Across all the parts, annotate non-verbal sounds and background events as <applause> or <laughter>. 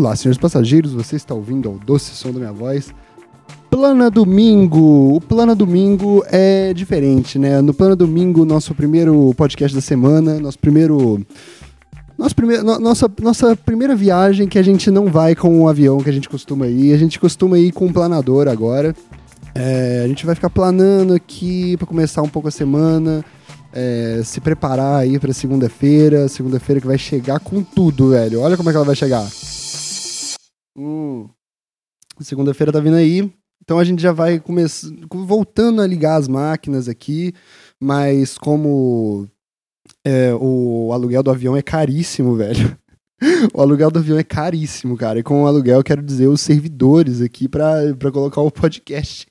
Olá, senhores passageiros, você está ouvindo ao doce som da minha voz. Plana Domingo. O Plana Domingo é diferente, né? No Plana Domingo, nosso primeiro podcast da semana, nosso primeiro. Nosso primeiro, no- nossa, nossa primeira viagem que a gente não vai com o avião que a gente costuma ir. A gente costuma ir com um planador agora. É, a gente vai ficar planando aqui para começar um pouco a semana. é, se preparar aí pra segunda-feira. Segunda-feira que vai chegar com tudo, velho. Olha como é que ela vai chegar. Hum. Segunda-feira tá vindo aí. Então a gente já vai começar voltando a ligar as máquinas aqui, mas como é, o aluguel do avião é caríssimo, <laughs> velho. O aluguel do avião é caríssimo, cara. E com o aluguel eu quero dizer os servidores aqui pra colocar o podcast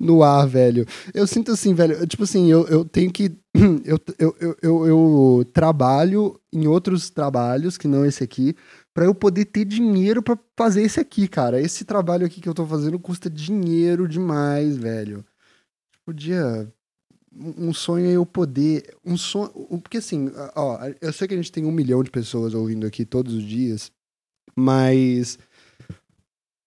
no ar, velho. Eu sinto assim, velho. Tipo assim, eu, eu tenho que. <clears throat> Eu, eu, eu, eu trabalho em outros trabalhos, que não esse aqui, pra eu poder ter dinheiro pra fazer esse aqui, cara. Esse trabalho aqui que eu tô fazendo custa dinheiro demais, velho. Podia. Um sonho é eu poder. Um sonho. Porque assim, ó, eu sei que a gente tem um milhão de pessoas ouvindo aqui todos os dias, mas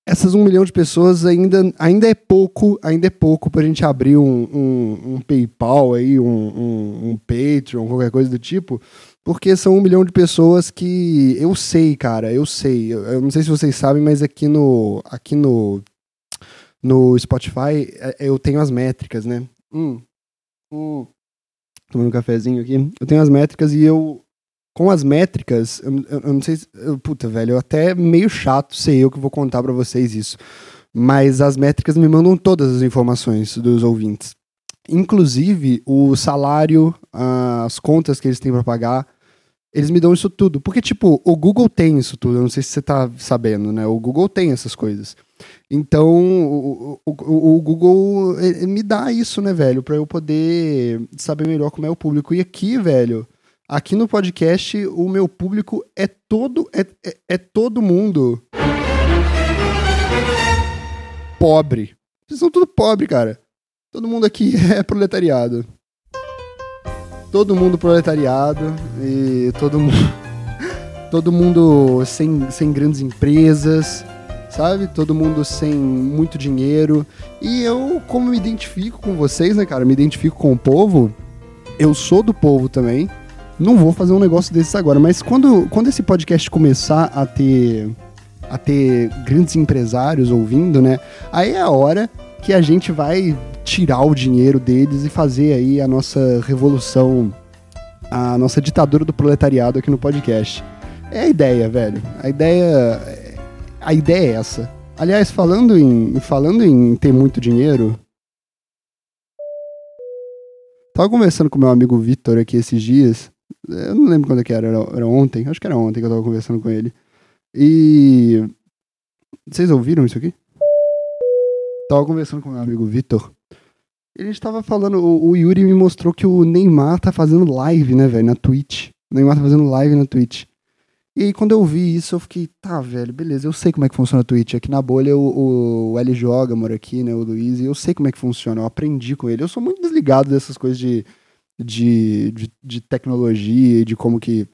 essas um milhão de pessoas ainda, ainda é pouco, ainda é pouco pra gente abrir um, um, um PayPal aí, um, um, um Patreon, qualquer coisa do tipo, porque são um milhão de pessoas que eu sei, cara, eu sei. Eu, eu não sei se vocês sabem, mas aqui no aqui no no Spotify é, eu tenho as métricas, né? Hum, hum. Tomando um cafezinho aqui. Eu tenho as métricas e eu com as métricas, eu, eu- eu não sei se. eu- puta, velho, eu até meio chato ser eu que vou contar pra vocês isso. Mas as métricas me mandam todas as informações dos ouvintes. Inclusive o salário, as contas que eles têm pra pagar. Eles me dão isso tudo. Porque, tipo, o Google tem isso tudo. Eu não sei se você tá sabendo, né? O Google tem essas coisas. Então, o, o, o- Google me dá isso, né, velho? Pra eu poder saber melhor como é o público. E aqui, velho, aqui no podcast, o meu público é todo. É, é, é todo mundo. Pobre. Vocês são tudo pobre, cara. Todo mundo aqui <laughs> é proletariado. Todo mundo proletariado e todo mundo. <laughs> Todo mundo sem, sem grandes empresas, sabe? Todo mundo sem muito dinheiro. E eu, como me identifico com vocês, né, cara? Me identifico com o povo. Eu sou do povo também. Não vou fazer um negócio desses agora, mas quando, quando esse podcast começar a ter a ter grandes empresários ouvindo, né? Aí é a hora que a gente vai tirar o dinheiro deles e fazer aí a nossa revolução, a nossa ditadura do proletariado aqui no podcast. É a ideia, velho. A ideia a ideia é essa. Aliás, falando em falando em ter muito dinheiro, tava conversando com meu amigo Vitor aqui esses dias. Eu não lembro quando é que era, era, era ontem. Acho que era ontem que eu tava conversando com ele. E vocês ouviram isso aqui? Tava conversando com meu amigo Vitor. A gente tava falando, o, o Yuri me mostrou que o Neymar tá fazendo live, né, velho, na Twitch. O Neymar tá fazendo live na Twitch. E aí, quando eu vi isso, eu fiquei, tá, velho, beleza, eu sei como é que funciona a Twitch. Aqui na bolha, o, o L joga, mora aqui, né, o Luiz, e eu sei como é que funciona, eu aprendi com ele. Eu sou muito desligado dessas coisas de, de, de, de tecnologia e de como que,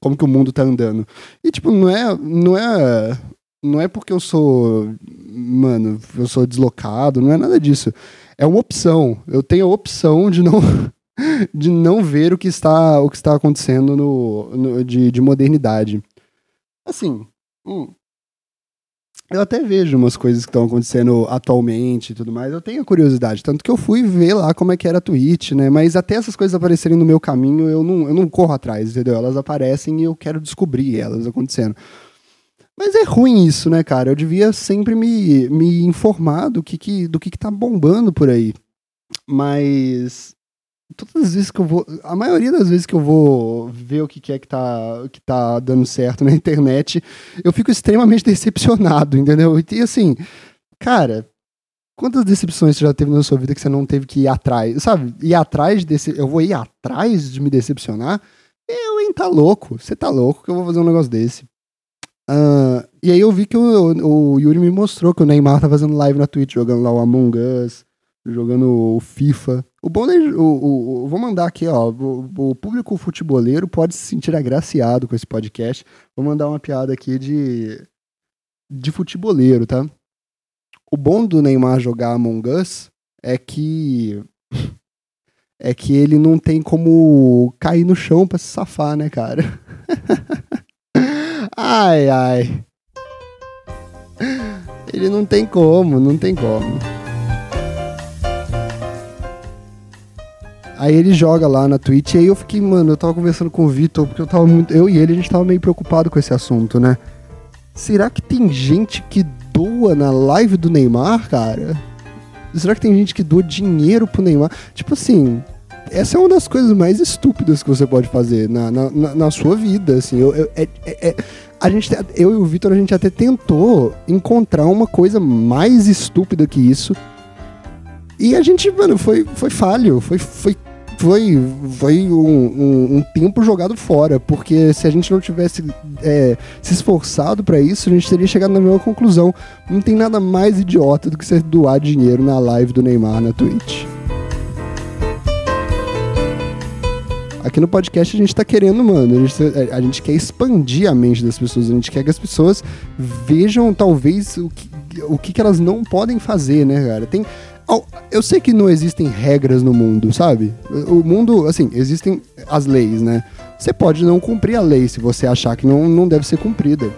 como que o mundo tá andando. E, tipo, não é, não é, não é porque eu sou, mano, eu sou deslocado, não é nada disso. É uma opção. Eu tenho a opção de não <laughs> de não ver o que está o que está acontecendo no, no- de, de modernidade. Assim, hum, eu até vejo umas coisas que estão acontecendo atualmente e tudo mais. Eu tenho curiosidade, tanto que eu fui ver lá como é que era a Twitch, né? Mas até essas coisas aparecerem no meu caminho, eu não, eu não corro atrás, entendeu? Elas aparecem e eu quero descobrir elas acontecendo. Mas é ruim isso, né, cara? Eu devia sempre me, me informar do que, que, do que, que tá bombando por aí. Mas todas as vezes que eu vou. A maioria das vezes que eu vou ver o que, que é que tá, que tá dando certo na <laughs> internet, eu fico extremamente decepcionado, entendeu? E assim, cara, quantas decepções você já teve na sua vida que você não teve que ir atrás? Sabe? Ir atrás desse. Eu vou ir atrás de me decepcionar? Eu, hein, tá louco. Você tá louco que eu vou fazer um negócio desse. Ah, e aí eu vi que o, o Yuri me mostrou que o Neymar tá fazendo live na Twitch, jogando lá o Among Us, jogando o FIFA. O bom o, o- o- vou mandar aqui, ó, o, público futeboleiro pode se sentir agraciado com esse podcast. Vou mandar uma piada aqui de de futeboleiro, tá? O bom do Neymar jogar Among Us é que <laughs> é que ele não tem como cair no chão para se safar, né, cara? <laughs> ai, ai. Ele não tem como, não tem como. Aí ele joga lá na Twitch, e aí eu fiquei, mano, eu tava conversando com o Vitor, porque eu tava muito. Eu e ele, a gente tava meio preocupado com esse assunto, né? Será que tem gente que doa na live do Neymar, cara? Será que tem gente que doa dinheiro pro Neymar? Tipo assim, essa é uma das coisas mais estúpidas que você pode fazer na, na, na, sua vida, assim. Eu, eu é, é, é, a gente, eu e o Vitor, a gente até tentou encontrar uma coisa mais estúpida que isso. E a gente, mano, foi, foi falho, foi, foi foi, foi um, um, um, tempo jogado fora, porque se a gente não tivesse é, se esforçado para isso, a gente teria chegado na mesma conclusão. Não tem nada mais idiota do que você doar dinheiro na live do Neymar na Twitch. Aqui no podcast a gente tá querendo, mano, a gente, a gente quer expandir a mente das pessoas, a gente quer que as pessoas vejam, talvez, o que, o que, que elas não podem fazer, né, cara? Tem, eu sei que não existem regras no mundo, sabe? O mundo, assim, existem as leis, né? Você pode não cumprir a lei se você achar que não, não deve ser cumprida.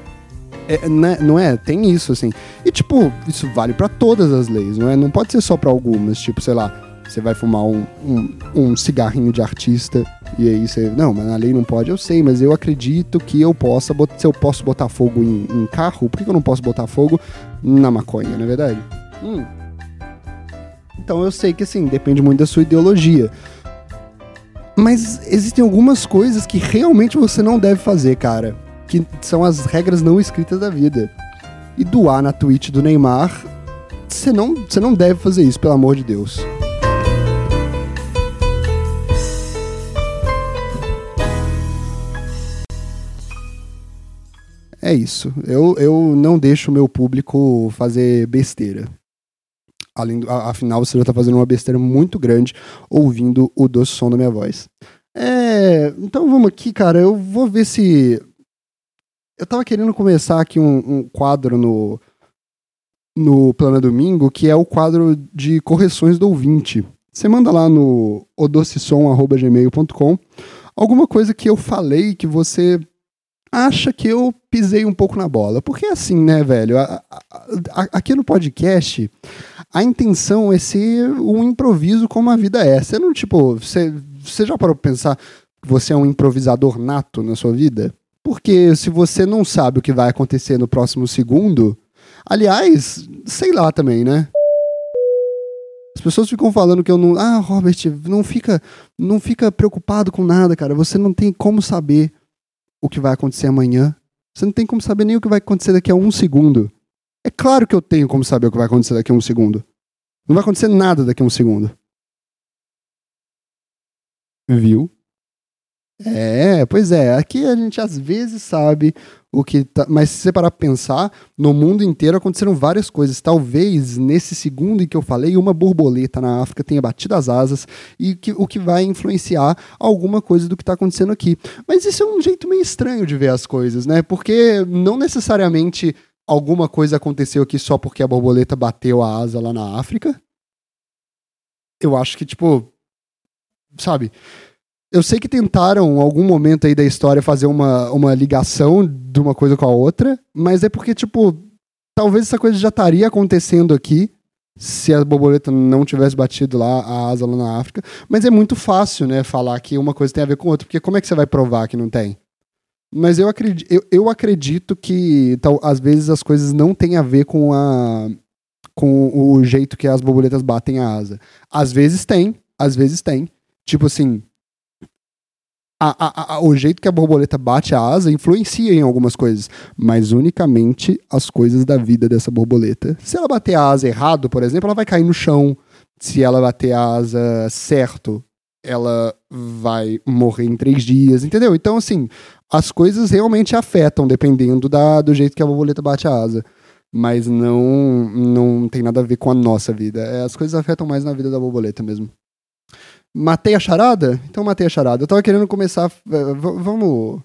É, né? Não é? Tem isso, assim. E, tipo, isso vale para todas as leis, não é? Não pode ser só para algumas. Tipo, sei lá, você vai fumar um, um, um, cigarrinho de artista e aí você. Não, mas na lei não pode, eu sei, mas eu acredito que eu possa. Se eu posso botar fogo em, em carro, por que eu não posso botar fogo na maconha, não é verdade? Hum. Então eu sei que assim, depende muito da sua ideologia. Mas existem algumas coisas que realmente você não deve fazer, cara. Que são as regras não escritas da vida. E doar na Twitch do Neymar, você não, você não deve fazer isso, pelo amor de Deus. É isso. Eu, eu não deixo o meu público fazer besteira. Além do, afinal, você já tá fazendo uma besteira muito grande ouvindo o doce som da minha voz. É, então vamos aqui, cara. Eu vou ver se. Eu tava querendo começar aqui um, um quadro no, no Plano Domingo, que é o quadro de correções do ouvinte. Você manda lá no odocessom.gmail.com alguma coisa que eu falei que você acha que eu pisei um pouco na bola. Porque é assim, né, velho? A, a, a, aqui no podcast, a intenção é ser um improviso como a vida é. Você não, tipo, você, você já parou pra pensar que você é um improvisador nato na sua vida? Porque se você não sabe o que vai acontecer no próximo segundo, aliás, sei lá também, né? As pessoas ficam falando que eu não. Ah, Robert, não fica, não fica preocupado com nada, cara. Você não tem como saber o que vai acontecer amanhã. Você não tem como saber nem o que vai acontecer daqui a um segundo. É claro que eu tenho como saber o que vai acontecer daqui a um segundo. Não vai acontecer nada daqui a um segundo. Viu? É, pois é. Aqui a gente às vezes sabe o que tá, mas se você parar pra pensar, no mundo inteiro aconteceram várias coisas. Talvez nesse segundo em que eu falei, uma borboleta na África tenha batido as asas e que, o que vai influenciar alguma coisa do que está acontecendo aqui. Mas isso é um jeito meio estranho de ver as coisas, né? Porque não necessariamente alguma coisa aconteceu aqui só porque a borboleta bateu a asa lá na África. Eu acho que, tipo, sabe? Eu sei que tentaram, em algum momento aí da história, fazer uma, uma ligação de uma coisa com a outra, mas é porque, tipo, talvez essa coisa já estaria acontecendo aqui se a borboleta não tivesse batido lá a asa lá na África. Mas é muito fácil, né, falar que uma coisa tem a ver com outra, porque como é que você vai provar que não tem? Mas eu acredito, eu, eu acredito que tal, às vezes as coisas não têm a ver com a com o jeito que as borboletas batem a asa. Às vezes tem, às vezes tem. Tipo assim, a, a, a, o jeito que a borboleta bate a asa influencia em algumas coisas, mas unicamente as coisas da vida dessa borboleta. Se ela bater a asa errado, por exemplo, ela vai cair no chão. Se ela bater a asa certo, ela vai morrer em três dias, entendeu? Então, assim, as coisas realmente afetam dependendo da, do jeito que a borboleta bate a asa. Mas não, não tem nada a ver com a nossa vida. É, as coisas afetam mais na vida da borboleta mesmo. Matei a charada? Então matei a charada. Eu tava querendo começar. Vamos.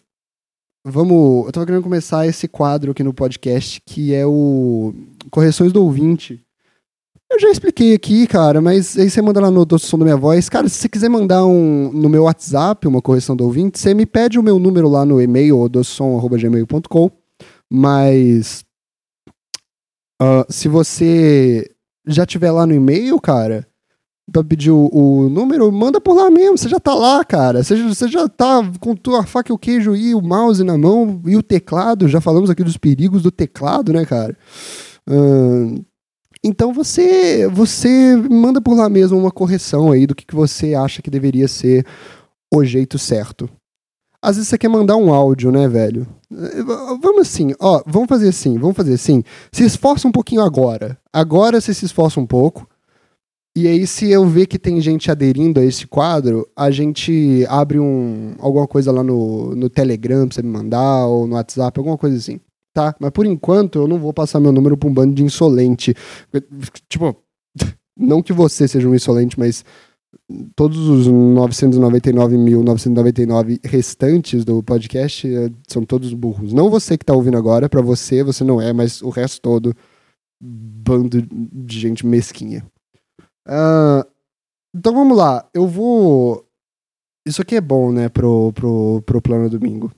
vamos. Eu tava querendo começar esse quadro aqui no podcast, que é o Correções do Ouvinte. Eu já expliquei aqui, cara, mas aí você manda lá no Doce Som da Minha Voz. Cara, se você quiser mandar um, no meu WhatsApp uma correção do ouvinte, você me pede o meu número lá no e-mail, docesom.gmail.com. Mas. Uh, se você já tiver lá no e-mail, cara, pra pedir o, o, número, manda por lá mesmo. Você já tá lá, cara. Você, você já tá com tua faca e o queijo e o mouse na mão e o teclado. Já falamos aqui dos perigos do teclado, né, cara? Então você você manda por lá mesmo uma correção aí do que, que você acha que deveria ser o jeito certo. Às vezes você quer mandar um áudio, né, velho? Vamos assim, ó, vamos fazer assim, vamos fazer assim. Se esforça um pouquinho agora. Agora você se esforça um pouco. E aí, se eu ver que tem gente aderindo a esse quadro, a gente abre um, alguma coisa lá no, no Telegram pra você me mandar, ou no WhatsApp, alguma coisa assim tá? Mas por enquanto eu não vou passar meu número pra um bando de insolente. Tipo, <laughs> não que você seja um insolente, mas todos os 999.999 restantes do podcast eh, são todos burros. Não você que tá ouvindo agora, para você você não é, mas o resto todo bando de gente mesquinha. Uh, então vamos lá, eu vou. Isso aqui é bom, né, pro, pro, pro plano domingo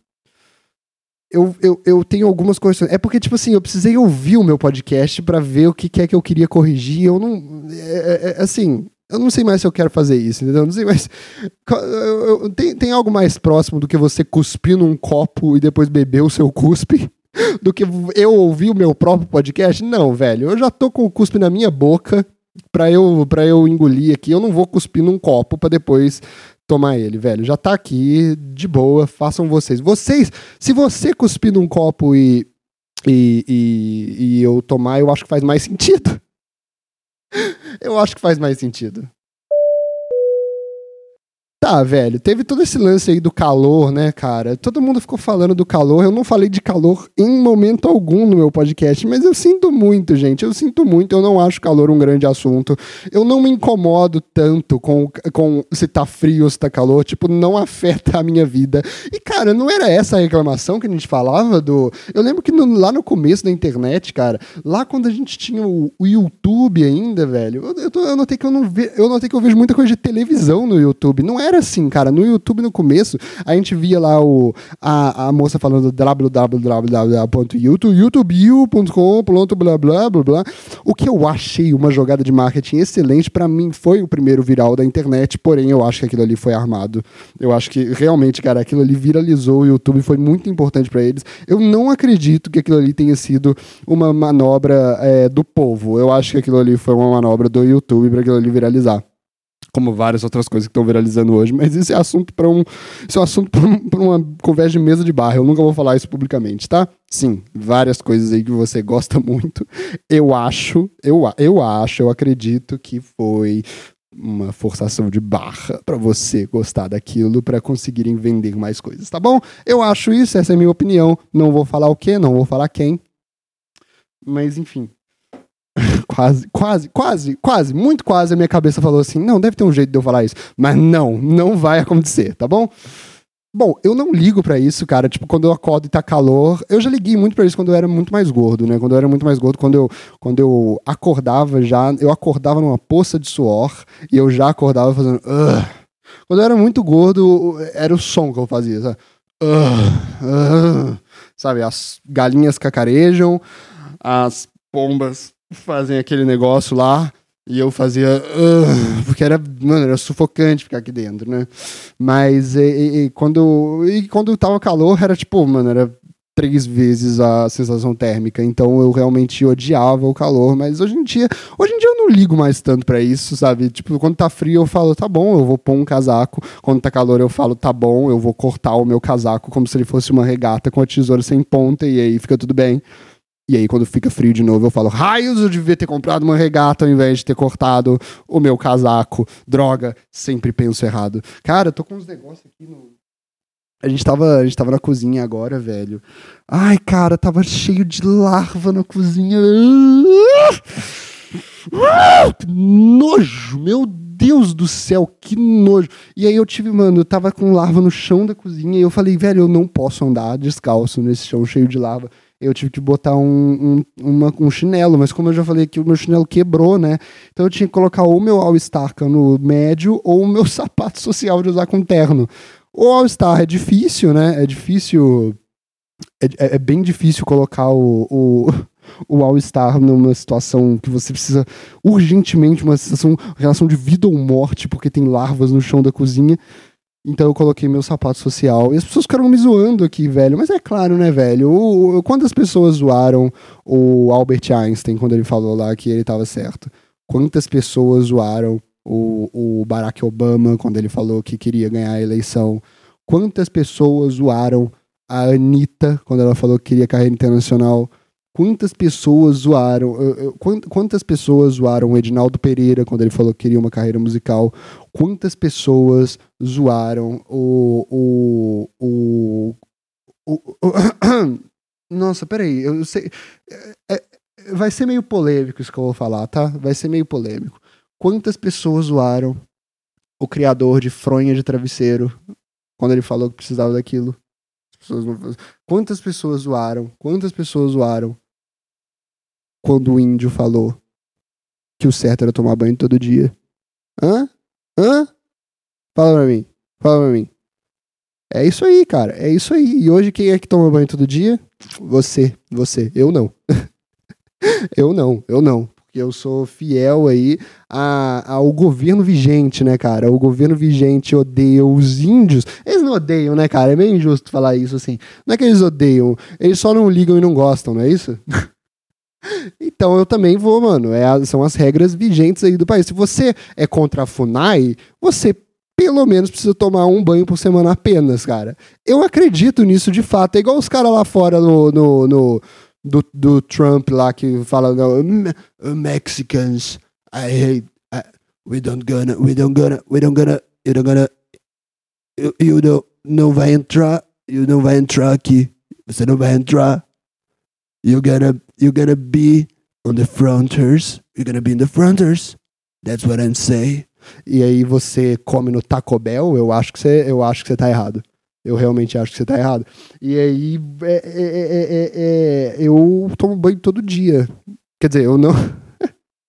eu, eu, eu tenho algumas correções. É porque, tipo assim, eu precisei ouvir o meu podcast para ver o que, que, é que eu queria corrigir. Eu não. É, é, é, assim, eu não sei mais se eu quero fazer isso, entendeu? Eu não sei mais. Tem, tem algo mais próximo do que você cuspir num copo e depois beber o seu cuspe? <laughs> Do que eu ouvir o meu próprio podcast? Não, velho. Eu já tô com o cuspe na minha boca pra eu, pra eu engolir aqui. Eu não vou cuspir num copo para depois tomar ele, velho. Já tá aqui, de boa, façam vocês. Vocês, se você cuspir num copo e, e, e, e eu tomar, eu acho que faz mais sentido. <laughs> eu acho que faz mais sentido. Tá, velho, teve todo esse lance aí do calor, né, cara? Todo mundo ficou falando do calor. Eu não falei de calor em momento algum no meu podcast, mas eu sinto muito, gente. Eu sinto muito. Eu não acho calor um grande assunto. Eu não me incomodo tanto com, com se tá frio ou se tá calor. Tipo, não afeta a minha vida. E, cara, não era essa a reclamação que a gente falava do. Eu lembro que no, lá no começo da internet, cara, lá quando a gente tinha o, o YouTube ainda, velho, eu, eu, tô, eu, notei que eu não ve... eu notei que eu vejo muita coisa de televisão no YouTube. Não era assim, cara. No YouTube, no começo, a gente via lá o, a, a moça falando www.youtube.com, blá, blá, blá, blá. O que eu achei uma jogada de marketing excelente, para mim foi o primeiro viral da internet, porém eu acho que aquilo ali foi armado. Eu acho que realmente, cara, aquilo ali viralizou o YouTube, foi muito importante para eles. Eu não acredito que aquilo ali tenha sido uma manobra é, do povo. Eu acho que aquilo ali foi uma manobra do YouTube para aquilo ali viralizar como várias outras coisas que estão viralizando hoje, mas isso é assunto para um, isso é um assunto para uma conversa de mesa de bar. Eu nunca vou falar isso publicamente, tá? Sim, várias coisas aí que você gosta <laughs> muito. Eu acho, eu, eu acho, eu acredito que foi uma forçação de barra para você gostar daquilo para conseguirem vender mais coisas, tá bom? Eu acho isso, essa é a minha opinião. Não vou falar o que, não vou falar quem. Mas enfim, quase, quase, quase, quase, muito quase a minha cabeça falou assim: não, deve ter um jeito de eu falar isso. Mas não, não vai acontecer, tá bom? Bom, eu não ligo para isso, cara. Tipo, quando eu acordo e tá calor. Eu já liguei muito para isso quando eu era muito mais gordo, né? Quando eu era muito mais gordo, quando eu, quando eu acordava já, eu acordava numa poça de suor e eu já acordava fazendo. Ugh. Quando eu era muito gordo, era o som que eu fazia, sabe? Uh, uh, sabe, as galinhas cacarejam, as pombas fazem aquele negócio lá. E eu fazia. Uh, porque era, mano, era sufocante ficar aqui dentro, né? Mas e, e, quando, e quando tava calor, era tipo, mano, era três vezes a sensação térmica. Então eu realmente odiava o calor. Mas hoje em dia, hoje em dia eu não ligo mais tanto para isso, sabe? Tipo, quando tá frio eu falo, tá bom, eu vou pôr um casaco. Quando tá calor eu falo, tá bom, eu vou cortar o meu casaco como se ele fosse uma regata com a tesoura sem ponta e aí fica tudo bem. E aí, quando fica frio de novo, eu falo: raios, eu devia ter comprado uma regata ao invés de ter cortado o meu casaco. Droga, sempre penso errado. Cara, eu tô com uns negócios aqui no. A gente, tava, a gente tava na cozinha agora, velho. Ai, cara, tava cheio de larva na cozinha. Que nojo, meu Deus do céu, que nojo. E aí eu tive, mano, eu tava com larva no chão da cozinha e eu falei, velho, eu não posso andar descalço nesse chão cheio de larva. Eu tive que botar um, um, uma, um chinelo, mas como eu já falei que o meu chinelo quebrou, né? Então eu tinha que colocar ou meu All-Star no médio ou o meu <laughs> sapato social de usar com terno. O All-Star é difícil, né? É difícil. É, é, é bem difícil colocar o, o, o All-Star numa situação que você precisa urgentemente, uma situação, relação de vida ou morte, porque tem larvas no chão da cozinha. Então eu coloquei meu sapato social. E as pessoas ficaram me zoando aqui, velho. Mas é claro, né, velho? O, quantas pessoas zoaram o Albert Einstein quando ele falou lá que ele estava certo? Quantas pessoas zoaram o, o Barack Obama quando ele falou que queria ganhar a eleição? Quantas pessoas zoaram a Anitta quando ela falou que queria carreira internacional? Quantas pessoas zoaram? Quantas pessoas zoaram o Edinaldo Pereira quando ele falou que queria uma carreira musical? Quantas pessoas zoaram o. o, o, o, o <coughs> Nossa, peraí, eu sei. É, é, vai ser meio polêmico isso que eu vou falar, tá? Vai ser meio polêmico. Quantas pessoas zoaram o criador de fronha de travesseiro quando ele falou que precisava daquilo? Pessoas não... Quantas pessoas zoaram? Quantas pessoas zoaram quando o índio falou que o certo era tomar banho todo dia? Hã? Hã? Fala pra mim. Fala pra mim. É isso aí, cara. É isso aí. E hoje quem é que toma banho todo dia? Você. Você. Eu não. <laughs> eu não. Eu não porque eu sou fiel aí a, ao governo vigente, né, cara? O governo vigente odeia os índios. Eles não odeiam, né, cara? É meio injusto falar isso assim. Não é que eles odeiam, eles só não ligam e não gostam, não é isso? <laughs> Então eu também vou, mano. É, são as regras vigentes aí do país. Se você é contra a FUNAI, você pelo menos precisa tomar um banho por semana apenas, cara. Eu acredito nisso de fato. É igual os caras lá fora no, no, no do, do Trump lá que fala Mexicans I hate I, we don't gonna we don't gonna we don't gonna you don't gonna you, you don't, não vai entrar you não vai entrar aqui você não vai entrar. You gonna you gonna be on the fronters you're gonna be in the fronters. That's what I'm saying. E aí você come no Taco Bell? Eu acho que você eu acho que você tá errado eu realmente acho que você tá errado. E aí, é, é, é, eu tomo banho todo dia. Quer dizer, eu não.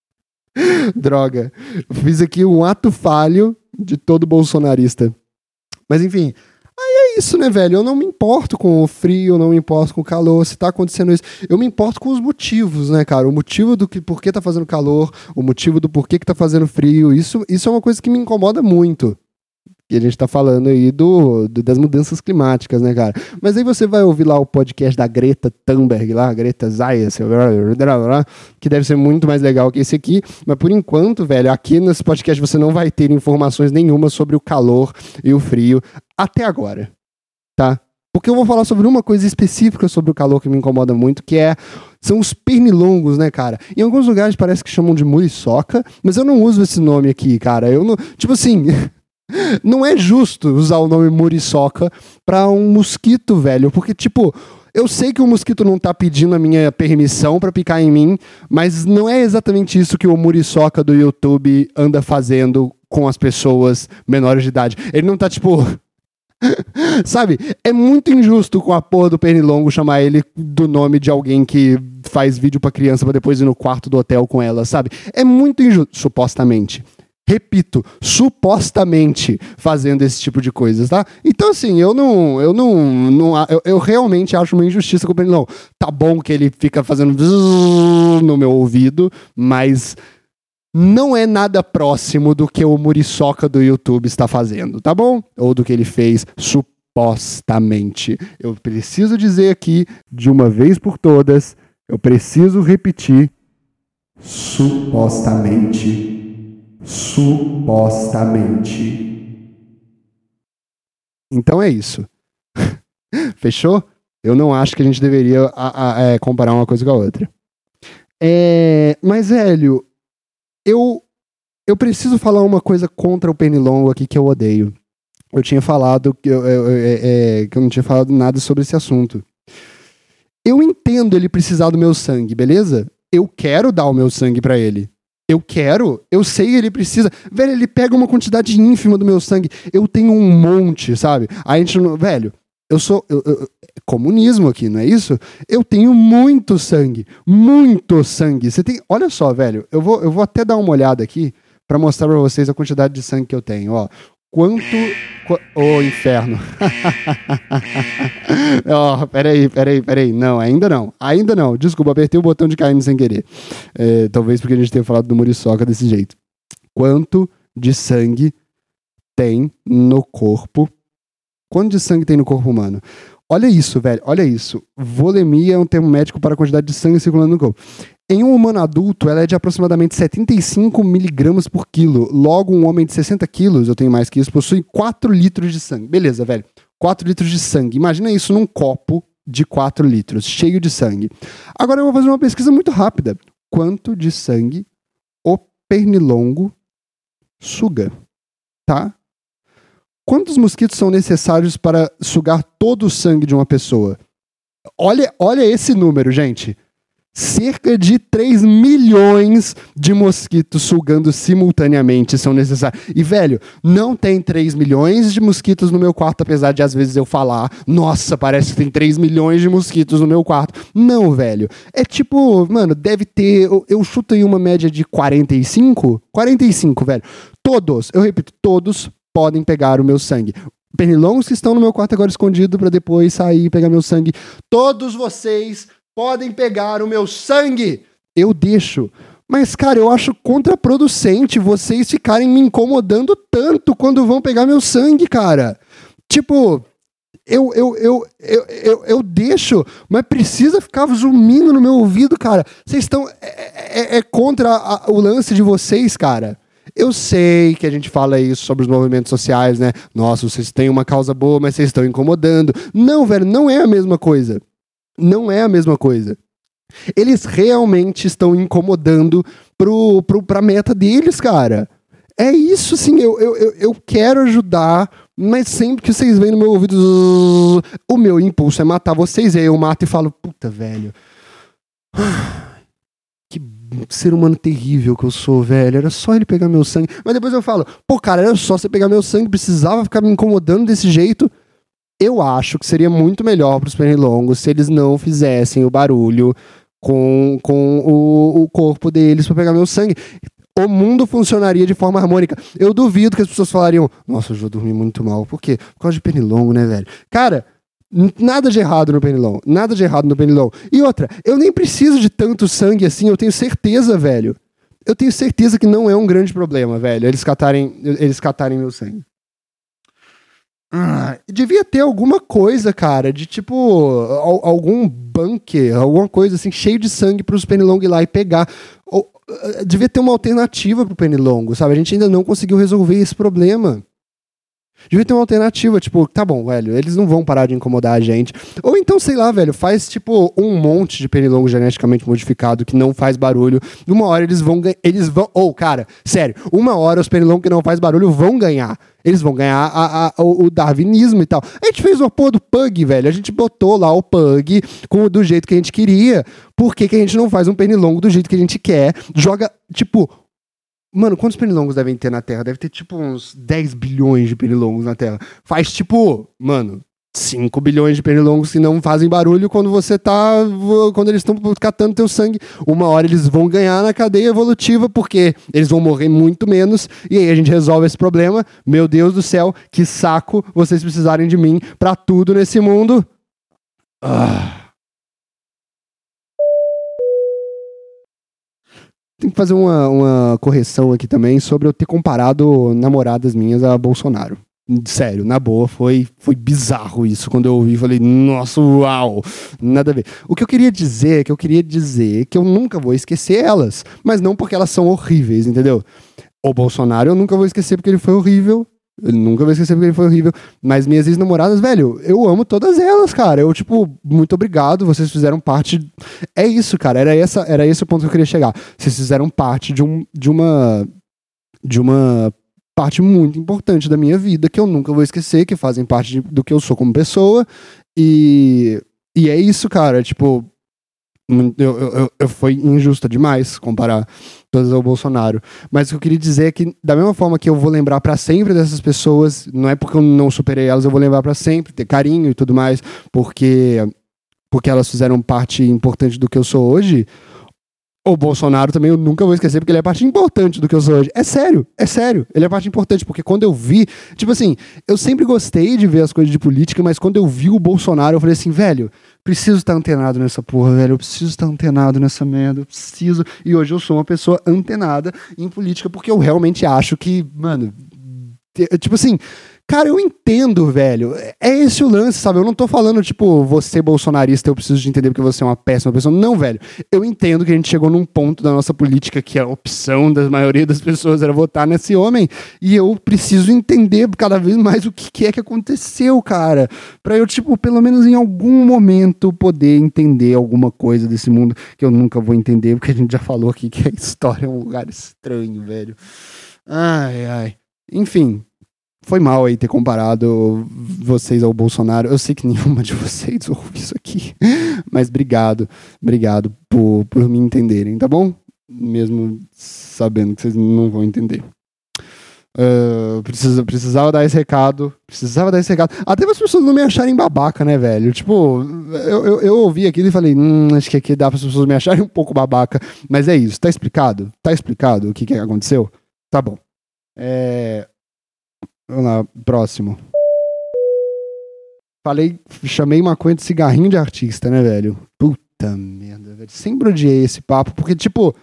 <laughs> Droga. Fiz aqui um ato falho de todo bolsonarista. Mas enfim. Aí é isso, né, velho? Eu não me importo com o frio, eu não me importo com o calor, se tá acontecendo isso. Eu me importo com os motivos, né, cara? O motivo do que por que tá fazendo calor, o motivo do porquê que tá fazendo frio. Isso, isso é uma coisa que me incomoda muito. E a gente tá falando aí do, do, das mudanças climáticas, né, cara? Mas aí você vai ouvir lá o podcast da Greta Thunberg, lá, Greta Zayas, que deve ser muito mais legal que esse aqui. Mas por enquanto, velho, aqui nesse podcast você não vai ter informações nenhuma sobre o calor e o frio até agora, tá? Porque eu vou falar sobre uma coisa específica sobre o calor que me incomoda muito, que é são os pernilongos, né, cara? Em alguns lugares parece que chamam de muriçoca, mas eu não uso esse nome aqui, cara. Eu não, tipo assim, <laughs> Não é justo usar o nome muriçoca pra um mosquito, velho. Porque, tipo, eu sei que o mosquito não tá pedindo a minha permissão para picar em mim, mas não é exatamente isso que o muriçoca do YouTube anda fazendo com as pessoas menores de idade. Ele não tá, tipo. <laughs> Sabe? É muito injusto com a porra do pernilongo chamar ele do nome de alguém que faz vídeo pra criança pra depois ir no quarto do hotel com ela, sabe? É muito injusto, supostamente repito, supostamente fazendo esse tipo de coisas, tá? Então, assim, eu não. Eu não. não eu, eu realmente acho uma injustiça com o Penilão. Tá bom que ele fica fazendo no meu ouvido, mas não é nada próximo do que o Muriçoca do YouTube está fazendo, tá bom? Ou do que ele fez supostamente. Eu preciso dizer aqui, de uma vez por todas, eu preciso repetir supostamente supostamente. Então é isso. <laughs> Fechou? Eu não acho que a gente deveria a, a, é, comparar uma coisa com a outra. É, mas, Hélio, eu, eu preciso falar uma coisa contra o Pernilongo aqui que eu odeio. Eu tinha falado que eu, eu, eu, é, que eu não tinha falado nada sobre esse assunto. Eu entendo ele precisar do meu sangue, beleza? Eu quero dar o meu sangue para ele. Eu quero, eu sei que ele precisa. Velho, ele pega uma quantidade ínfima do meu sangue. Eu tenho um monte, sabe? A gente não. Velho, eu sou. Eu, eu, comunismo aqui, não é isso? Eu tenho muito sangue. Muito sangue. Você tem. Olha só, velho. Eu vou, eu vou até dar uma olhada aqui para mostrar para vocês a quantidade de sangue que eu tenho. Ó, quanto. Ô, inferno. <laughs> Oh, peraí, peraí, peraí. Não, ainda não. Ainda não. Desculpa, apertei o botão de caindo sem querer. É, talvez porque a gente tenha falado do Muriçoca desse jeito. Quanto de sangue tem no corpo? Quanto de sangue tem no corpo humano? Olha isso, velho. Olha isso. Volemia é um termo médico para a quantidade de sangue circulando no corpo. Em um humano adulto, ela é de aproximadamente 75 miligramas por quilo. Logo, um homem de 60 quilos, eu tenho mais que isso, possui 4 litros de sangue. Beleza, velho. 4 litros de sangue. Imagina isso num copo de 4 litros, cheio de sangue. Agora eu vou fazer uma pesquisa muito rápida. Quanto de sangue o pernilongo suga? Tá? Quantos mosquitos são necessários para sugar todo o sangue de uma pessoa? Olha, olha esse número, gente cerca de 3 milhões de mosquitos sugando simultaneamente são necessários. E, velho, não tem 3 milhões de mosquitos no meu quarto, apesar de às vezes eu falar, nossa, parece que tem 3 milhões de mosquitos no meu quarto. Não, velho. É tipo, mano, deve ter. Eu, eu chuto em uma média de 45? 45, velho. Todos, eu repito, todos podem pegar o meu sangue pernilongos que estão no meu quarto agora escondido para depois sair e pegar meu sangue. Todos vocês podem pegar o meu sangue. Eu deixo. Mas, cara, eu acho contraproducente vocês ficarem me incomodando tanto quando vão pegar meu sangue, cara. Tipo, eu, eu, eu, eu, eu, eu deixo, mas precisa ficar zoomindo no meu ouvido, cara. Vocês estão. É, é, é contra a, o lance de vocês, cara. Eu sei que a gente fala isso sobre os movimentos sociais, né? Nossa, vocês têm uma causa boa, mas vocês estão incomodando. Não, velho, não é a mesma coisa não é a mesma coisa. Eles realmente estão incomodando pro, pro, pra meta deles, cara. É isso, sim. Eu, eu, eu quero ajudar, mas sempre que vocês vêm no meu ouvido, o meu impulso é matar vocês. E aí eu mato e falo, puta, velho. Ser humano terrível que eu sou, velho. Era só ele pegar meu sangue. Mas depois eu falo, pô, cara, era só você pegar meu sangue, precisava ficar me incomodando desse jeito. Eu acho que seria muito melhor para os pernilongos se eles não fizessem o barulho com, com o, o corpo deles para pegar meu sangue. O mundo funcionaria de forma harmônica. Eu duvido que as pessoas falariam: Nossa, eu vou dormir muito mal. Por quê? Por causa de pernilongo, né, velho? Cara, Nada de errado no pernilongo. Nada de errado no pernilongo. E outra, eu nem preciso de tanto sangue assim, eu tenho certeza, velho. Eu tenho certeza que não é um grande problema, velho, eles catarem, eles catarem meu sangue. Ah, devia ter alguma coisa, cara, de tipo, algum bunker, alguma coisa assim, cheio de sangue para os pernilongos ir lá e pegar. Ou, uh, devia ter uma alternativa pro pernilongo, sabe? A gente ainda não conseguiu resolver esse problema. Devia ter uma alternativa, tipo, tá bom, velho, eles não vão parar de incomodar a gente. Ou então, sei lá, velho, faz tipo um monte de pernilongo geneticamente modificado que não faz barulho. Uma hora eles vão eles vão, ou oh, cara, sério, uma hora os pernilongos que não faz barulho vão ganhar. Eles vão ganhar a, a, o darwinismo e tal. A gente fez uma porra do pug, velho. A gente botou lá o pug com, do jeito que a gente queria. Por que, que a gente não faz um pernilongo do jeito que a gente quer? Joga, tipo, Mano, quantos pernilongos devem ter na Terra? Deve ter tipo uns 10 bilhões de pernilongos na Terra. Faz tipo, mano, 5 bilhões de pernilongos que não fazem barulho quando você tá. Quando eles estão catando teu sangue. Uma hora eles vão ganhar na cadeia evolutiva, porque eles vão morrer muito menos. E aí a gente resolve esse problema. Meu Deus do céu, que saco vocês precisarem de mim pra tudo nesse mundo. Ah. Tem que fazer uma, uma correção aqui também sobre eu ter comparado namoradas minhas a Bolsonaro. Sério, na boa, foi, foi bizarro isso. Quando eu ouvi, falei, nossa, uau, nada a ver. O que eu queria dizer é que eu queria dizer que eu nunca vou esquecer elas, mas não porque elas são horríveis, entendeu? O Bolsonaro eu nunca vou esquecer porque ele foi horrível, eu nunca vou esquecer porque ele foi horrível. Mas minhas ex-namoradas, velho, eu amo todas elas, cara. Eu, tipo, muito obrigado, vocês fizeram parte. É isso, cara. Era, essa, era esse o ponto que eu queria chegar. Vocês fizeram parte de, um, de uma. De uma parte muito importante da minha vida que eu nunca vou esquecer, que fazem parte de, do que eu sou como pessoa. E. E é isso, cara. Tipo, eu, eu, eu, foi injusta demais comparar todas ao Bolsonaro. Mas o que eu queria dizer é que, da mesma forma que eu vou lembrar para sempre dessas pessoas, não é porque eu não superei elas, eu vou lembrar para sempre, ter carinho e tudo mais, porque, porque elas fizeram parte importante do que eu sou hoje. O Bolsonaro também eu nunca vou esquecer, porque ele é parte importante do que eu sou hoje. É sério, é sério. Ele é parte importante, porque quando eu vi. Tipo assim, eu sempre gostei de ver as coisas de política, mas quando eu vi o Bolsonaro, eu falei assim, velho, preciso estar antenado nessa porra, velho. Eu preciso estar antenado nessa merda. Eu preciso. E hoje eu sou uma pessoa antenada em política, porque eu realmente acho que, mano. Tipo assim, Cara, eu entendo, velho. É esse o lance, sabe? Eu não tô falando, tipo, você bolsonarista, eu preciso de entender porque você é uma péssima pessoa. Não, velho. Eu entendo que a gente chegou num ponto da nossa política que a opção da maioria das pessoas era votar nesse homem. E eu preciso entender cada vez mais o que, é que aconteceu, cara. Pra eu, tipo, pelo menos em algum momento poder entender alguma coisa desse mundo que eu nunca vou entender, porque a gente já falou aqui que a história é um lugar estranho, velho. Ai, ai. Enfim, foi mal aí ter comparado vocês ao Bolsonaro. Eu sei que <laughs> nenhuma de vocês ouve isso aqui, mas obrigado, obrigado por, por me entenderem, tá bom? Mesmo sabendo que vocês não vão entender. Uh, precisa, precisava dar esse recado. Precisava dar esse recado. Até para as pessoas não me acharem babaca, né, velho? Tipo, eu, eu, eu ouvi aquilo e falei, hum, acho que aqui dá para as pessoas me acharem um pouco babaca. Mas é isso, tá explicado? Tá explicado o que, que aconteceu? Tá bom. É, Vamos lá, próximo. Falei, chamei maconha de cigarrinho de artista, né, velho? Puta merda, velho. Sempre odiei esse papo, porque, tipo,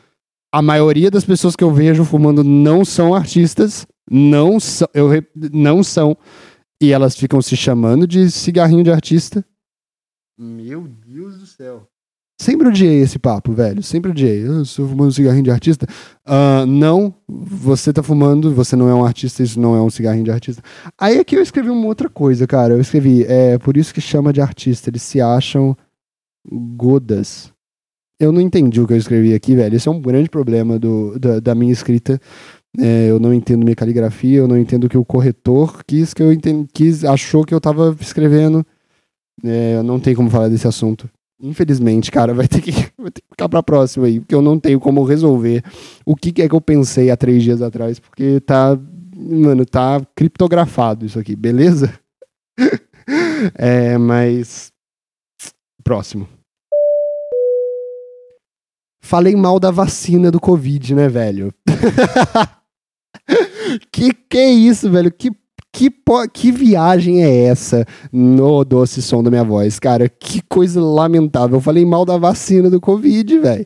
a maioria das pessoas que eu vejo fumando não são artistas, não são, eu, não são, e elas ficam se chamando de cigarrinho de artista. Meu Deus do céu. Sempre odiei esse papo, velho. Sempre odiei. Eu estou fumando um cigarrinho de artista. Uh, não, você tá fumando, você não é um artista, isso não é um cigarrinho de artista. Aí aqui eu escrevi uma outra coisa, cara. Eu escrevi, é por isso que chama de artista. Eles se acham godas. Eu não entendi o que eu escrevi aqui, velho. Esse é um grande problema do, da, da minha escrita. É, eu não entendo minha caligrafia, eu não entendo o que o corretor quis que eu entendi, quis, achou que eu tava escrevendo. É, não tenho como falar desse assunto. Infelizmente, cara, vai ter, que, <laughs> vai ter que ficar pra próxima aí, porque eu não tenho como resolver o que, que é que eu pensei há três dias atrás, porque tá, mano, tá criptografado isso aqui, beleza? <laughs> é, mas. Próximo. Falei mal da vacina do Covid, né, velho? <laughs> que que é isso, velho? Que que, que viagem é essa no doce som da minha voz, cara? Que coisa lamentável. Eu falei mal da vacina do Covid, velho.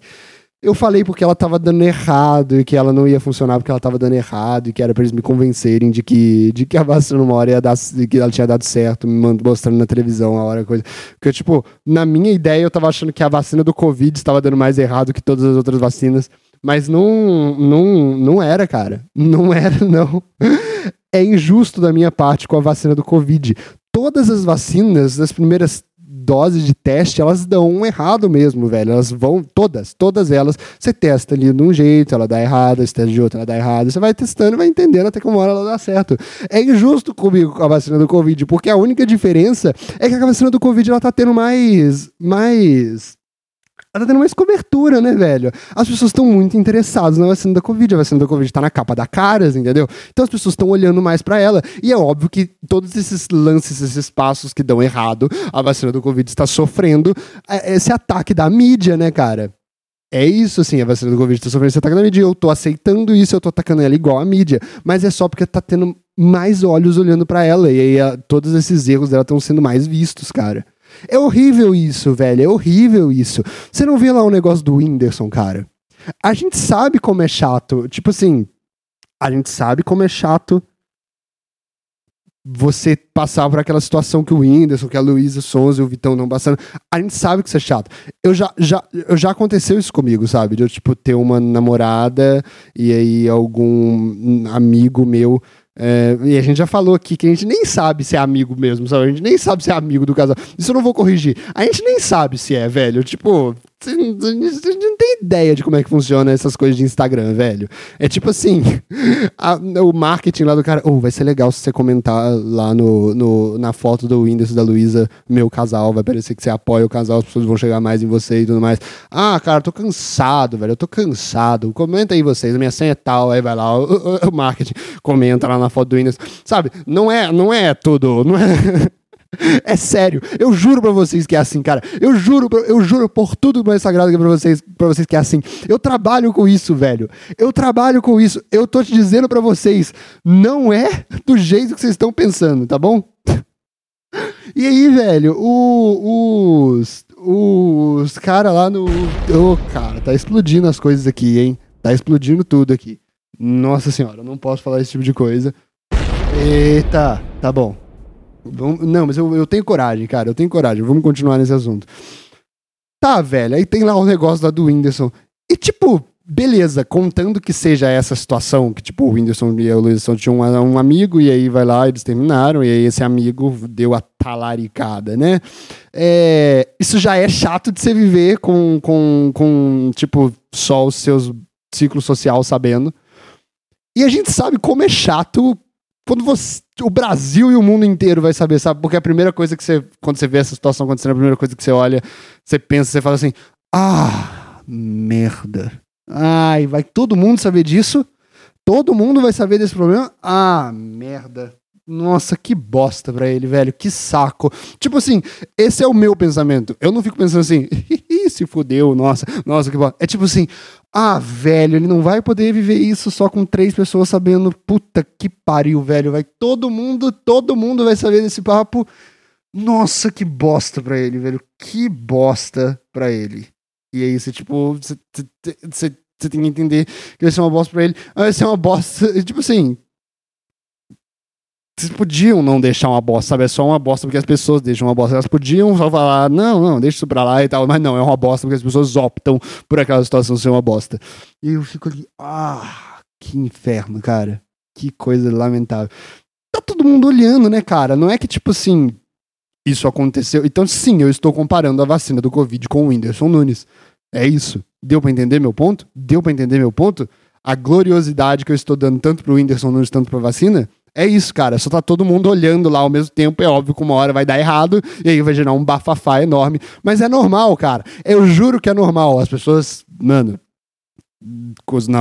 Eu falei porque ela tava dando errado e que ela não ia funcionar porque ela tava dando errado e que era pra eles me convencerem de que, de que a vacina uma hora ia dar, que ela tinha dado certo, me mostrando na televisão a hora coisa. Porque, tipo, na minha ideia eu tava achando que a vacina do Covid estava dando mais errado que todas as outras vacinas. Mas não, não, não era, cara. Não era, não é injusto da minha parte com a vacina do Covid. Todas as vacinas, as primeiras doses de teste, elas dão um errado mesmo, velho. Elas vão, todas, todas elas, você testa ali de um jeito, ela dá errado, você testa de outro, ela dá errado. Você vai testando e vai entendendo até que uma hora ela dá certo. É injusto comigo com a vacina do Covid, porque a única diferença é que a vacina do Covid ela tá tendo mais. mais tá tendo mais cobertura, né, velho? As pessoas estão muito interessadas na vacina da Covid. A vacina da Covid tá na capa da Caras, entendeu? Então as pessoas estão olhando mais para ela. E é óbvio que todos esses lances, esses passos que dão errado, a vacina do Covid está sofrendo é, esse ataque da mídia, né, cara? É isso, assim, a vacina do Covid está sofrendo esse ataque da mídia. Eu tô aceitando isso, eu tô atacando ela igual a mídia. Mas é só porque tá tendo mais olhos olhando para ela. E aí a, todos esses erros dela estão sendo mais vistos, cara. É horrível isso, velho. É horrível isso. Você não vê lá o negócio do Whindersson, cara? A gente sabe como é chato. Tipo assim, a gente sabe como é chato você passar por aquela situação que o Whindersson, que a Luísa Sonza e o Vitão não passando. A gente sabe que isso é chato. Eu já, já, eu já aconteceu isso comigo, sabe? De eu, tipo, ter uma namorada e aí algum amigo meu é, e a gente já falou aqui que a gente nem sabe se é amigo mesmo, sabe? A gente nem sabe se é amigo do casal. Isso eu não vou corrigir. A gente nem sabe se é, velho. Tipo, Você não tem ideia de como é que funciona essas coisas de Instagram, velho. É tipo assim, <laughs> a, o marketing lá do cara, oh, vai ser legal se você comentar lá no, no, na foto do Windows da Luísa, meu casal, vai parecer que você apoia o casal, as pessoas vão chegar mais em você e tudo mais. Ah, cara, tô cansado, velho, eu tô cansado. Comenta aí vocês, a minha senha é tal, aí vai lá, o, o, o marketing comenta lá na foto do Windows. Sabe, não é, não é tudo, não é... <laughs> <laughs> É sério, eu juro pra vocês que é assim, cara. Eu juro, eu juro por tudo mais sagrado que é pra vocês, pra vocês que é assim. Eu trabalho com isso, velho. Eu trabalho com isso. Eu tô te dizendo pra vocês, não é do jeito que vocês estão pensando, tá bom? <laughs> E aí, velho, o, os, os caras lá no. Ô, oh, cara, tá explodindo as coisas aqui, hein? Tá explodindo tudo aqui. Nossa senhora, eu não posso falar esse tipo de coisa. Eita, tá bom. Não, mas eu, eu tenho coragem, cara. Eu tenho coragem. Vamos continuar nesse assunto. Tá, velho. Aí tem lá o negócio lá do Whindersson. E, tipo, beleza, contando que seja essa situação, que, tipo, o Whindersson e o Luizson tinham um, um, amigo, e aí vai lá, eles terminaram, e aí esse amigo deu a talaricada, né? É, isso já é chato de você viver com, com, com, tipo, só os seus ciclos social sabendo. E a gente sabe como é chato quando você, o Brasil e o mundo inteiro vai saber, sabe? Porque a primeira coisa que você, quando você vê essa situação acontecendo, a primeira coisa que você olha, você pensa, você fala assim: ah, merda. Ai, vai todo mundo saber disso? Todo mundo vai saber desse problema? Ah, merda. Nossa, que bosta pra ele, velho. Que saco. Tipo assim, esse é o meu pensamento. Eu não fico pensando assim, <laughs> se fudeu, nossa, nossa, que bosta. É tipo assim, ah, velho, ele não vai poder viver isso só com três pessoas sabendo. Puta que pariu, velho. Vai todo mundo, todo mundo vai saber desse papo. Nossa, que bosta pra ele, velho. Que bosta pra ele. E aí você, tipo, você, você, tem que entender que vai ser uma bosta pra ele. Vai ser uma bosta. <laughs> Tipo assim, vocês podiam não deixar uma bosta, sabe? É só uma bosta porque as pessoas deixam uma bosta. Elas podiam só falar, não, não, deixa isso pra lá e tal. Mas não, é uma bosta porque as pessoas optam por aquela situação ser uma bosta. E eu fico ali, ah, que inferno, cara. Que coisa lamentável. Tá todo mundo olhando, né, cara? Não é que tipo assim, isso aconteceu. Então, sim, eu estou comparando a vacina do Covid com o Whindersson Nunes. É isso. Deu para entender meu ponto? Deu para entender meu ponto? A gloriosidade que eu estou dando tanto pro Whindersson Nunes, tanto pra vacina, é isso, cara. Só tá todo mundo olhando lá ao mesmo tempo. É óbvio que uma hora vai dar errado e aí vai gerar um bafafá enorme. Mas é normal, cara. Eu juro que é normal. As pessoas, mano,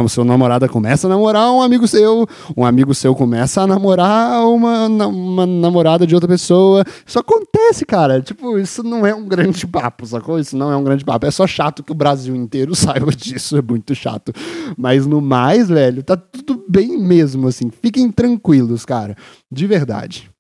seu namorada começa a namorar um amigo seu, um amigo seu começa a namorar uma, uma namorada de outra pessoa. Isso acontece, cara. Tipo, isso não é um grande papo, sacou? Isso não é um grande papo. É só chato que o Brasil inteiro <laughs> saiba disso, é muito chato. Mas no mais, velho, tá tudo bem mesmo, assim. Fiquem tranquilos, cara. De verdade.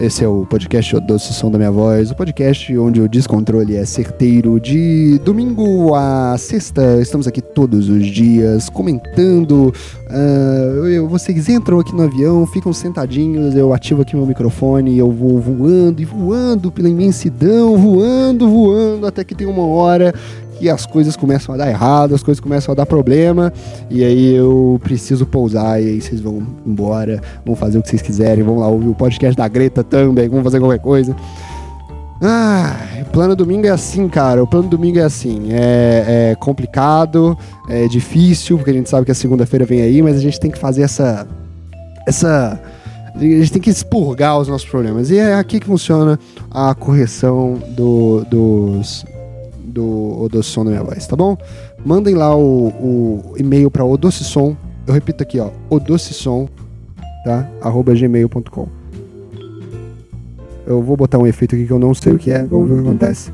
Esse é o podcast O Doce Som da Minha Voz, o podcast onde o descontrole é certeiro. De domingo a sexta, estamos aqui todos os dias comentando. Uh, vocês entram aqui no avião, ficam sentadinhos, eu ativo aqui meu microfone, eu vou voando e voando pela imensidão, voando, voando, até que tem uma hora que as coisas começam a dar errado, as coisas começam a dar problema, e aí eu preciso pousar, e aí vocês vão embora, vão fazer o que vocês quiserem, vão lá ouvir o podcast da Greta também, vão fazer qualquer coisa. Ah, o plano domingo é assim, cara. O plano domingo é assim. É, é complicado, é difícil, porque a gente sabe que a segunda-feira vem aí, mas a gente tem que fazer essa. Essa. A gente tem que expurgar os nossos problemas. E é aqui que funciona a correção do, dos, do Odossom da minha voz, tá bom? Mandem lá o, o e-mail para odossom, eu repito aqui, ó, odossom, tá? arroba gmail.com. Eu vou botar um efeito aqui que eu não sei o que é, vamos ver o que acontece.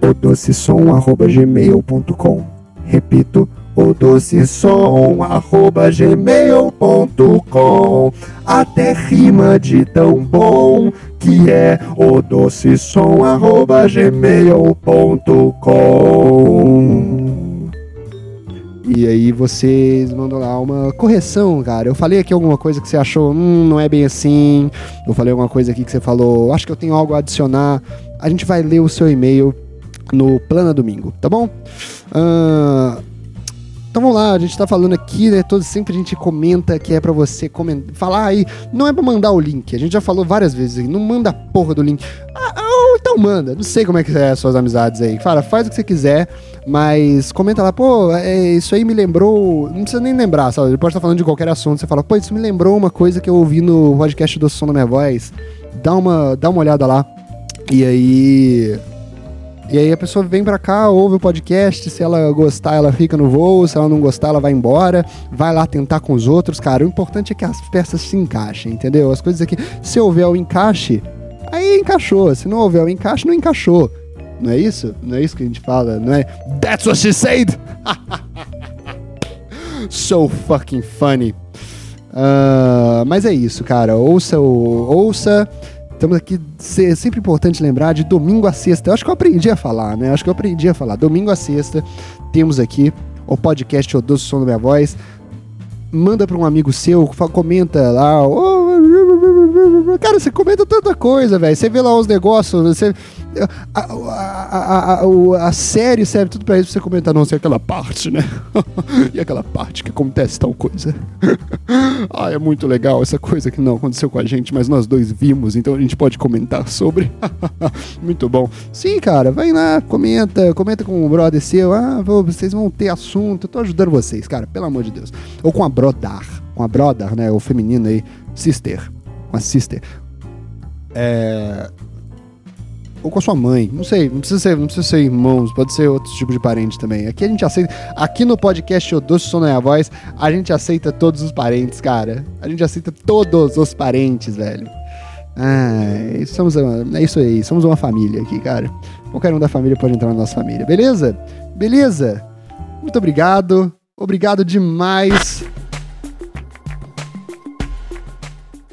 odossom.gmail.com Repito, odossom.gmail.com Até rima de tão bom que é odossom.gmail.com e aí vocês mandam lá uma correção, cara. Eu falei aqui alguma coisa que você achou, hum, não é bem assim. Eu falei alguma coisa aqui que você falou, acho que eu tenho algo a adicionar. A gente vai ler o seu e-mail no Plana Domingo, tá bom? Uh, Então vamos lá, a gente tá falando aqui, né? Todo, sempre a gente comenta que é pra você comentar, falar aí. Não é pra mandar o link, a gente já falou várias vezes aqui, não manda a porra do link. Ah, ah, então manda, não sei como é que é as suas amizades aí. Fala, faz o que você quiser, mas comenta lá, pô, é, isso aí me lembrou. Não precisa nem lembrar, sabe? Ele pode estar falando de qualquer assunto, você fala, pô, isso me lembrou uma coisa que eu ouvi no podcast do Som da Minha Voz. Dá uma, dá uma olhada lá. E aí. E aí a pessoa vem pra cá, ouve o podcast, se ela gostar, ela fica no voo, se ela não gostar, ela vai embora, vai lá tentar com os outros, cara. O importante é que as peças se encaixem, entendeu? As coisas aqui, se houver o encaixe, aí encaixou. Se não houver o encaixe, não encaixou. Não é isso? Não é isso que a gente fala, não é? That's what she said! <laughs> so fucking funny. Uh, mas é isso, cara. Ouça, ouça Estamos aqui, é sempre importante lembrar de domingo a sexta. Eu acho que eu aprendi a falar, né? Eu acho que eu aprendi a falar. Domingo a sexta, temos aqui o podcast O Doce Som da Minha Voz. Manda para um amigo seu, comenta lá. Cara, você comenta tanta coisa, velho. Você vê lá os negócios, você a, a, a, a, série serve tudo pra isso, pra você comentar, não, sei aquela parte, né? <laughs> e aquela parte que acontece tal coisa. <laughs> ah, é muito legal essa coisa que não aconteceu com a gente, mas nós dois vimos, então a gente pode comentar sobre. <laughs> muito bom. Sim, cara, vai lá, comenta, comenta com o brother seu. Ah, vocês vão ter assunto, eu tô ajudando vocês, cara, pelo amor de Deus. Ou com a brodar, com a brother, né? O feminino aí, sister. Com a sister. É, ou com a sua mãe. Não sei, não precisa ser, não precisa ser irmãos, pode ser outro tipo de parente também. Aqui a gente aceita. Aqui no podcast O Doce Som a Voz, a gente aceita todos os parentes, cara. A gente aceita todos os parentes, velho. Somos, é isso aí, somos uma família aqui, cara. Qualquer um da família pode entrar na nossa família, beleza? Beleza? Muito obrigado. Obrigado demais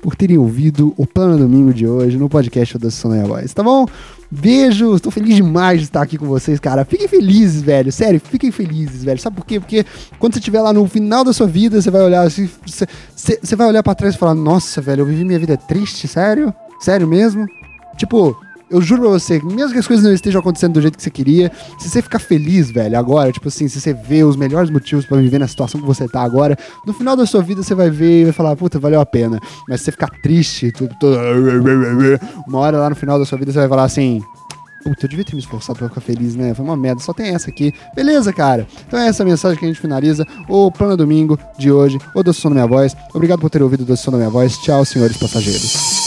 por terem ouvido o Plano Domingo de hoje no podcast da Sonaya Voz, tá bom? Beijo, estou feliz demais de estar aqui com vocês, cara. Fiquem felizes, velho. Sério, fiquem felizes, velho. Sabe por quê? Porque quando você estiver lá no final da sua vida, você vai olhar assim, você, você vai olhar para trás e falar: "Nossa, velho, eu vivi minha vida triste, sério? Sério mesmo?" Tipo, eu juro pra você, mesmo que as coisas não estejam acontecendo do jeito que você queria, se você ficar feliz, velho, agora, tipo assim, se você vê os melhores motivos para viver na situação que você tá agora, no final da sua vida você vai ver e vai falar, puta, valeu a pena. Mas se você ficar triste, tudo, tudo, uma hora lá no final da sua vida você vai falar assim, Puta, eu devia ter me esforçado pra ficar feliz, né? Foi uma merda, só tem essa aqui. Beleza, cara? Então é essa mensagem que a gente finaliza o Plano Domingo de hoje, o Doce Som da Minha Voz. Obrigado por ter ouvido o Doce Som da Minha Voz. Tchau, senhores passageiros.